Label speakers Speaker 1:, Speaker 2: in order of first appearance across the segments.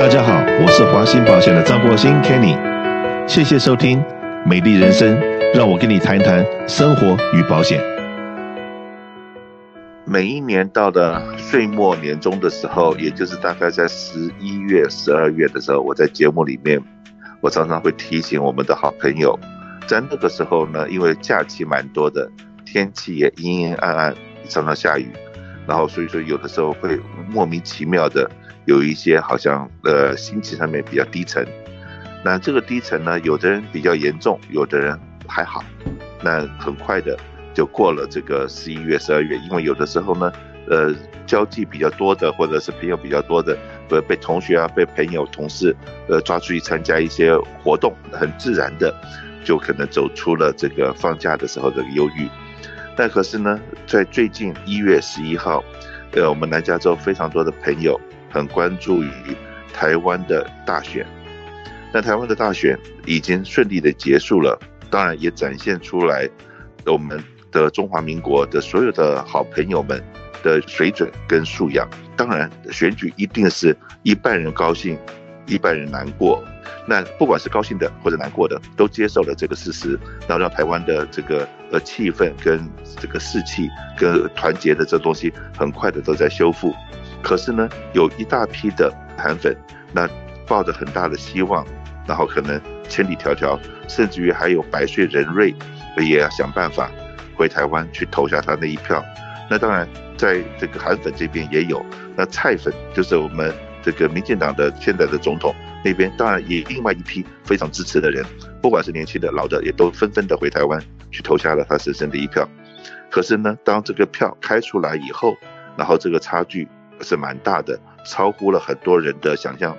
Speaker 1: 大家好，我是华兴保险的张国兴 Kenny，谢谢收听美丽人生，让我跟你谈谈生活与保险。
Speaker 2: 每一年到了岁末年终的时候，也就是大概在十一月、十二月的时候，我在节目里面，我常常会提醒我们的好朋友，在那个时候呢，因为假期蛮多的，天气也阴阴暗暗，常常下雨，然后所以说有的时候会莫名其妙的有一些好像呃心情上面比较低沉。那这个低沉呢，有的人比较严重，有的人还好，那很快的。就过了这个十一月、十二月，因为有的时候呢，呃，交际比较多的，或者是朋友比较多的，呃，被同学啊、被朋友、同事，呃，抓出去参加一些活动，很自然的，就可能走出了这个放假的时候的忧郁。但可是呢，在最近一月十一号，呃，我们南加州非常多的朋友很关注于台湾的大选。那台湾的大选已经顺利的结束了，当然也展现出来我们。的中华民国的所有的好朋友们的水准跟素养，当然选举一定是一半人高兴，一半人难过。那不管是高兴的或者难过的，都接受了这个事实，然后让台湾的这个呃气氛跟这个士气跟团结的这东西，很快的都在修复。可是呢，有一大批的韩粉，那抱着很大的希望，然后可能千里迢迢，甚至于还有百岁人瑞，也要想办法。回台湾去投下他那一票，那当然在这个韩粉这边也有，那蔡粉就是我们这个民进党的现在的总统那边，当然也另外一批非常支持的人，不管是年轻的老的，也都纷纷的回台湾去投下了他深深的一票。可是呢，当这个票开出来以后，然后这个差距是蛮大的，超乎了很多人的想象。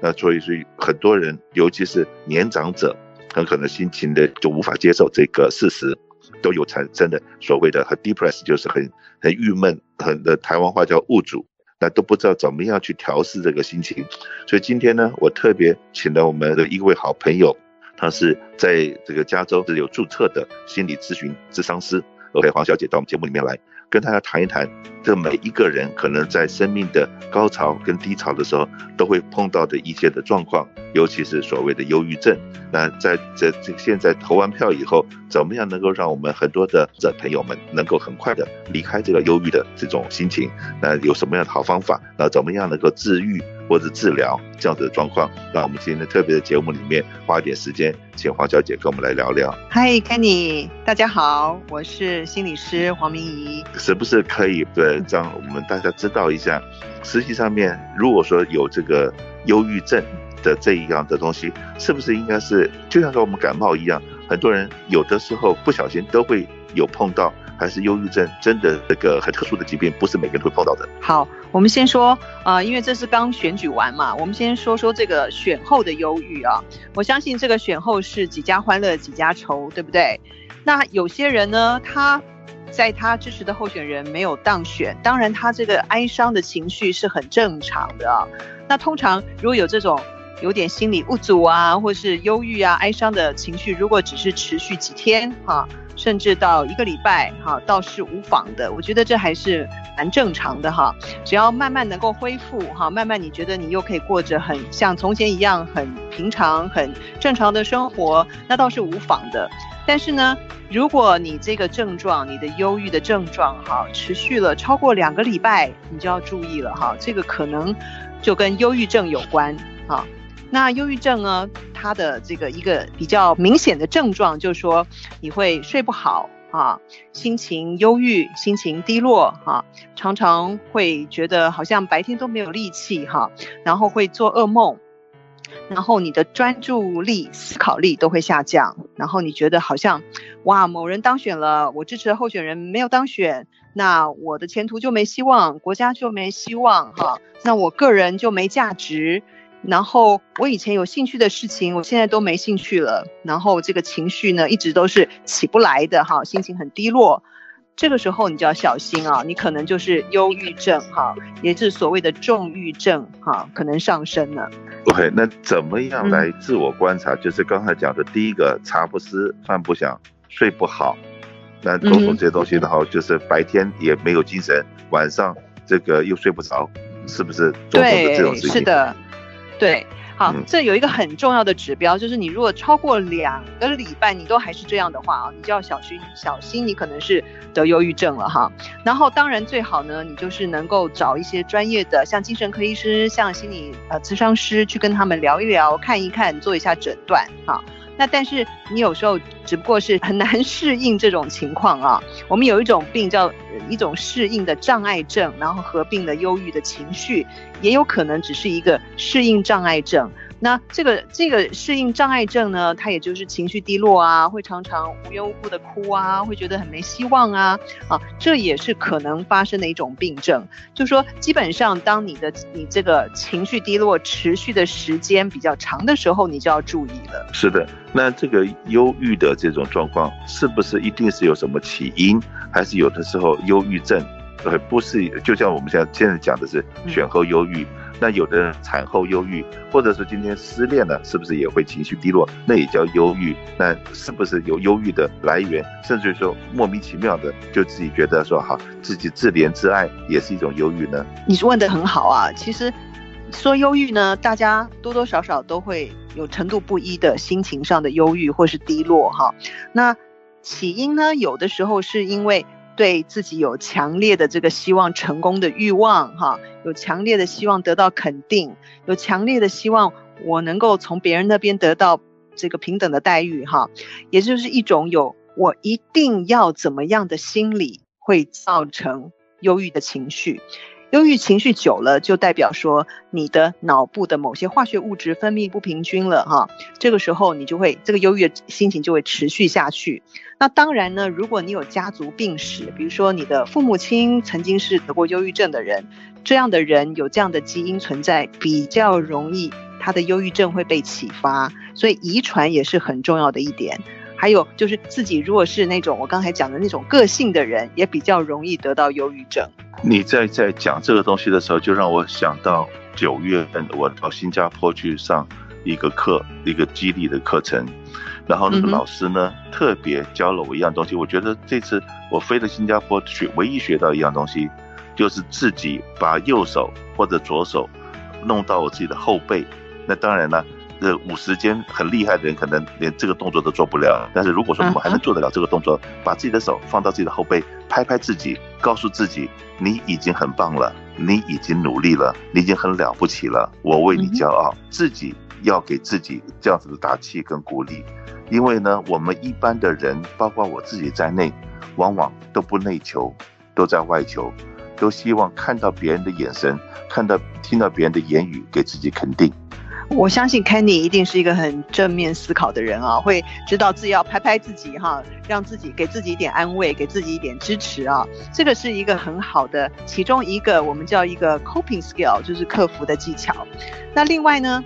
Speaker 2: 那所以所以很多人，尤其是年长者，很可能心情的就无法接受这个事实。都有产生的所谓的很 depress，就是很很郁闷，很的台湾话叫物主，那都不知道怎么样去调试这个心情。所以今天呢，我特别请了我们的一位好朋友，他是在这个加州是有注册的心理咨询咨商师，OK，黄小姐到我们节目里面来。跟大家谈一谈，这每一个人可能在生命的高潮跟低潮的时候，都会碰到的一些的状况，尤其是所谓的忧郁症。那在这这现在投完票以后，怎么样能够让我们很多的这朋友们能够很快的离开这个忧郁的这种心情？那有什么样的好方法？那怎么样能够治愈？或者治疗这样子的状况，那我们今天的特别的节目里面花一点时间，请黄小姐跟我们来聊聊。
Speaker 3: 嗨，Kenny，大家好，我是心理师黄明仪。
Speaker 2: 是不是可以对让我们大家知道一下，实际上面如果说有这个忧郁症的这一样的东西，是不是应该是就像说我们感冒一样，很多人有的时候不小心都会有碰到。还是忧郁症真的这个很特殊的疾病，不是每个人会碰到的。
Speaker 3: 好，我们先说啊、呃，因为这是刚选举完嘛，我们先说说这个选后的忧郁啊。我相信这个选后是几家欢乐几家愁，对不对？那有些人呢，他在他支持的候选人没有当选，当然他这个哀伤的情绪是很正常的。那通常如果有这种有点心理不足啊，或是忧郁啊、哀伤的情绪，如果只是持续几天哈。甚至到一个礼拜，哈，倒是无妨的。我觉得这还是蛮正常的哈。只要慢慢能够恢复，哈，慢慢你觉得你又可以过着很像从前一样很平常、很正常的生活，那倒是无妨的。但是呢，如果你这个症状，你的忧郁的症状，哈，持续了超过两个礼拜，你就要注意了哈。这个可能就跟忧郁症有关，啊。那忧郁症呢，它的这个一个比较明显的症状就是说，你会睡不好啊，心情忧郁，心情低落哈，常常会觉得好像白天都没有力气哈，然后会做噩梦，然后你的专注力、思考力都会下降，然后你觉得好像哇，某人当选了，我支持的候选人没有当选，那我的前途就没希望，国家就没希望哈，那我个人就没价值。然后我以前有兴趣的事情，我现在都没兴趣了。然后这个情绪呢，一直都是起不来的哈，心情很低落。这个时候你就要小心啊，你可能就是忧郁症哈，也是所谓的重郁症哈，可能上升了。
Speaker 2: OK，那怎么样来自我观察？嗯、就是刚才讲的第一个，茶不思，饭不想，睡不好。那种种这些东西的话，嗯、就是白天也没有精神，晚上这个又睡不着，是不是种种的这种事情？
Speaker 3: 对，是的。对。好，这有一个很重要的指标，就是你如果超过两个礼拜你都还是这样的话啊，你就要小心小心，你可能是得忧郁症了哈。然后当然最好呢，你就是能够找一些专业的，像精神科医师、像心理呃咨商师去跟他们聊一聊，看一看，做一下诊断哈。那但是你有时候只不过是很难适应这种情况啊。我们有一种病叫一种适应的障碍症，然后合并了忧郁的情绪，也有可能只是一个适应障碍症。那这个这个适应障碍症呢，它也就是情绪低落啊，会常常无缘无故的哭啊，会觉得很没希望啊，啊，这也是可能发生的一种病症。就说基本上，当你的你这个情绪低落持续的时间比较长的时候，你就要注意了。
Speaker 2: 是的，那这个忧郁的这种状况，是不是一定是有什么起因，还是有的时候忧郁症，呃，不是，就像我们现在现在讲的是选后忧郁。嗯那有的人产后忧郁，或者是今天失恋了，是不是也会情绪低落？那也叫忧郁。那是不是有忧郁的来源？甚至于说莫名其妙的就自己觉得说哈，自己自怜自爱也是一种忧郁呢？
Speaker 3: 你问的很好啊。其实说忧郁呢，大家多多少少都会有程度不一的心情上的忧郁或是低落哈。那起因呢，有的时候是因为。对自己有强烈的这个希望成功的欲望，哈，有强烈的希望得到肯定，有强烈的希望我能够从别人那边得到这个平等的待遇，哈，也就是一种有我一定要怎么样的心理会造成忧郁的情绪。忧郁情绪久了，就代表说你的脑部的某些化学物质分泌不平均了哈。这个时候你就会这个忧郁的心情就会持续下去。那当然呢，如果你有家族病史，比如说你的父母亲曾经是得过忧郁症的人，这样的人有这样的基因存在，比较容易他的忧郁症会被启发。所以遗传也是很重要的一点。还有就是自己如果是那种我刚才讲的那种个性的人，也比较容易得到忧郁症。
Speaker 2: 你在在讲这个东西的时候，就让我想到九月份我到新加坡去上一个课，一个激励的课程，然后那个老师呢、嗯、特别教了我一样东西。我觉得这次我飞到新加坡学，唯一学到一样东西，就是自己把右手或者左手弄到我自己的后背。那当然了。这五十肩很厉害的人，可能连这个动作都做不了。但是如果说我们还能做得了这个动作，把自己的手放到自己的后背，拍拍自己，告诉自己，你已经很棒了，你已经努力了，你已经很了不起了，我为你骄傲。自己要给自己这样子的打气跟鼓励，因为呢，我们一般的人，包括我自己在内，往往都不内求，都在外求，都希望看到别人的眼神，看到听到别人的言语，给自己肯定。
Speaker 3: 我相信 Kenny 一定是一个很正面思考的人啊，会知道自己要拍拍自己哈，让自己给自己一点安慰，给自己一点支持啊。这个是一个很好的，其中一个我们叫一个 coping skill，就是克服的技巧。那另外呢，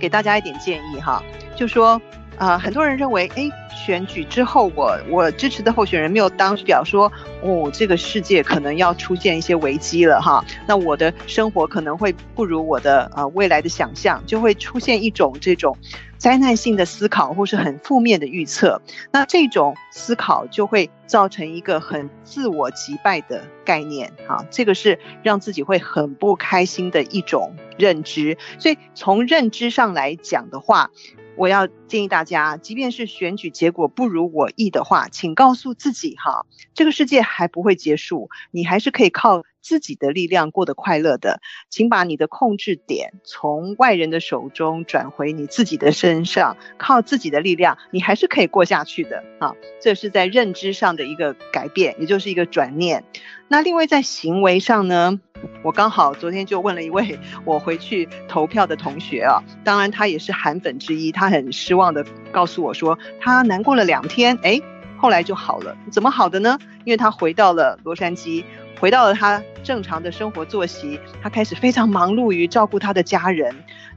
Speaker 3: 给大家一点建议哈，就说、呃，很多人认为，哎。选举之后我，我支持的候选人没有当表说，哦，这个世界可能要出现一些危机了哈，那我的生活可能会不如我的呃未来的想象，就会出现一种这种灾难性的思考，或是很负面的预测。那这种思考就会造成一个很自我击败的概念哈，这个是让自己会很不开心的一种认知。所以从认知上来讲的话。我要建议大家，即便是选举结果不如我意的话，请告诉自己哈，这个世界还不会结束，你还是可以靠自己的力量过得快乐的。请把你的控制点从外人的手中转回你自己的身上，靠自己的力量，你还是可以过下去的啊。这是在认知上的一个改变，也就是一个转念。那另外在行为上呢？我刚好昨天就问了一位我回去投票的同学啊，当然他也是韩粉之一，他很失望的告诉我说，他难过了两天，哎，后来就好了，怎么好的呢？因为他回到了洛杉矶，回到了他正常的生活作息，他开始非常忙碌于照顾他的家人。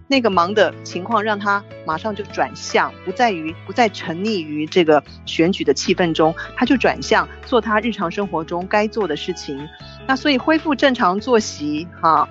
Speaker 3: 那个忙的情况让他马上就转向，不在于不再沉溺于这个选举的气氛中，他就转向做他日常生活中该做的事情。那所以恢复正常作息哈，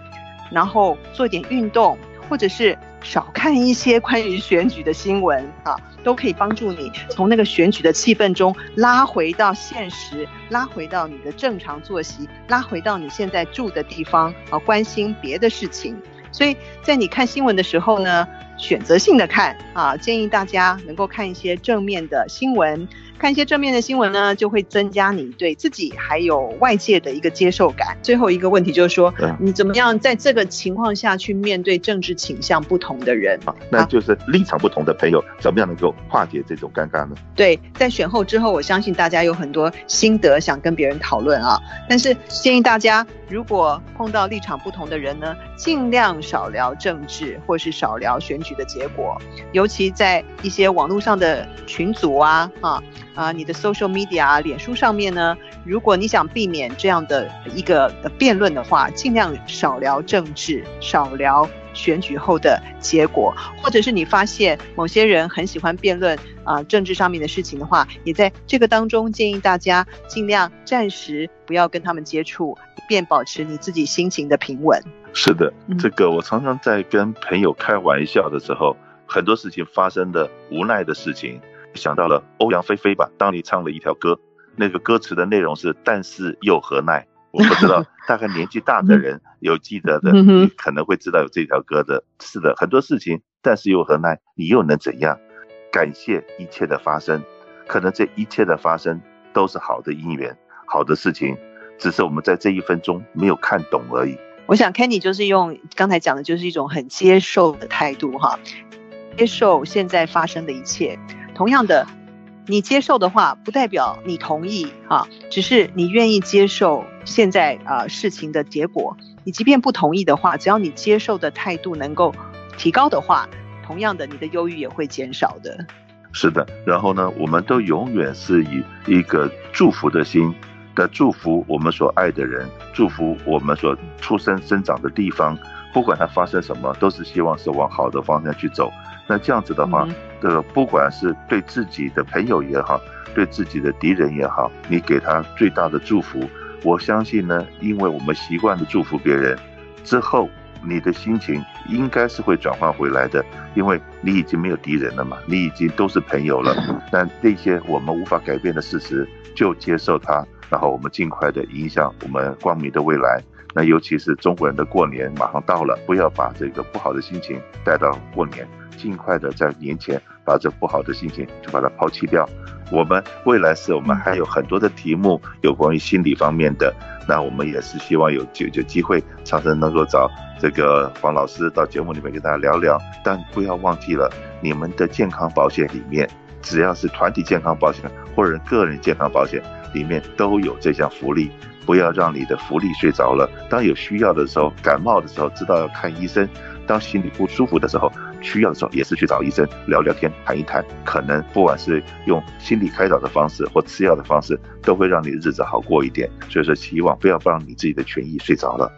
Speaker 3: 然后做点运动，或者是少看一些关于选举的新闻啊，都可以帮助你从那个选举的气氛中拉回到现实，拉回到你的正常作息，拉回到你现在住的地方啊，关心别的事情。所以在你看新闻的时候呢，选择性的看啊，建议大家能够看一些正面的新闻。看一些正面的新闻呢，就会增加你对自己还有外界的一个接受感。最后一个问题就是说，你怎么样在这个情况下去面对政治倾向不同的人？
Speaker 2: 啊，那就是立场不同的朋友，怎么样能够化解这种尴尬呢？
Speaker 3: 对，在选后之后，我相信大家有很多心得想跟别人讨论啊。但是建议大家，如果碰到立场不同的人呢，尽量少聊政治，或是少聊选举的结果，尤其在一些网络上的群组啊，啊。啊，你的 social media 啊，脸书上面呢，如果你想避免这样的一个辩论的话，尽量少聊政治，少聊选举后的结果，或者是你发现某些人很喜欢辩论啊政治上面的事情的话，也在这个当中建议大家尽量暂时不要跟他们接触，以便保持你自己心情的平稳。
Speaker 2: 是的，这个我常常在跟朋友开玩笑的时候，很多事情发生的无奈的事情。想到了欧阳菲菲吧，当你唱了一条歌，那个歌词的内容是“但是又何奈”，我不知道，大概年纪大的人有记得的，你可能会知道有这条歌的。是的，很多事情，但是又何奈？你又能怎样？感谢一切的发生，可能这一切的发生都是好的因缘，好的事情，只是我们在这一分钟没有看懂而已。
Speaker 3: 我想 Kenny 就是用刚才讲的，就是一种很接受的态度哈，接受现在发生的一切。同样的，你接受的话，不代表你同意啊，只是你愿意接受现在啊、事情的结果。你即便不同意的话，只要你接受的态度能够提高的话，同样的，你的忧郁也会减少的。
Speaker 2: 是的，然后呢，我们都永远是以一个祝福的心的祝福我们所爱的人，祝福我们所出生生长的地方，不管它发生什么，都是希望是往好的方向去走。那这样子的话，嗯这个不管是对自己的朋友也好，对自己的敌人也好，你给他最大的祝福。我相信呢，因为我们习惯的祝福别人之后，你的心情应该是会转换回来的，因为你已经没有敌人了嘛，你已经都是朋友了。但这些我们无法改变的事实，就接受它，然后我们尽快的影响我们光明的未来。那尤其是中国人的过年马上到了，不要把这个不好的心情带到过年。尽快的在年前把这不好的心情就把它抛弃掉。我们未来是我们还有很多的题目有关于心理方面的，那我们也是希望有有有机会，常常能够找这个黄老师到节目里面跟大家聊聊。但不要忘记了，你们的健康保险里面，只要是团体健康保险或者个人健康保险里面都有这项福利。不要让你的福利睡着了。当有需要的时候，感冒的时候知道要看医生；当心里不舒服的时候，需要的时候也是去找医生聊聊天、谈一谈，可能不管是用心理开导的方式或吃药的方式，都会让你的日子好过一点。所以说，希望不要让你自己的权益睡着了。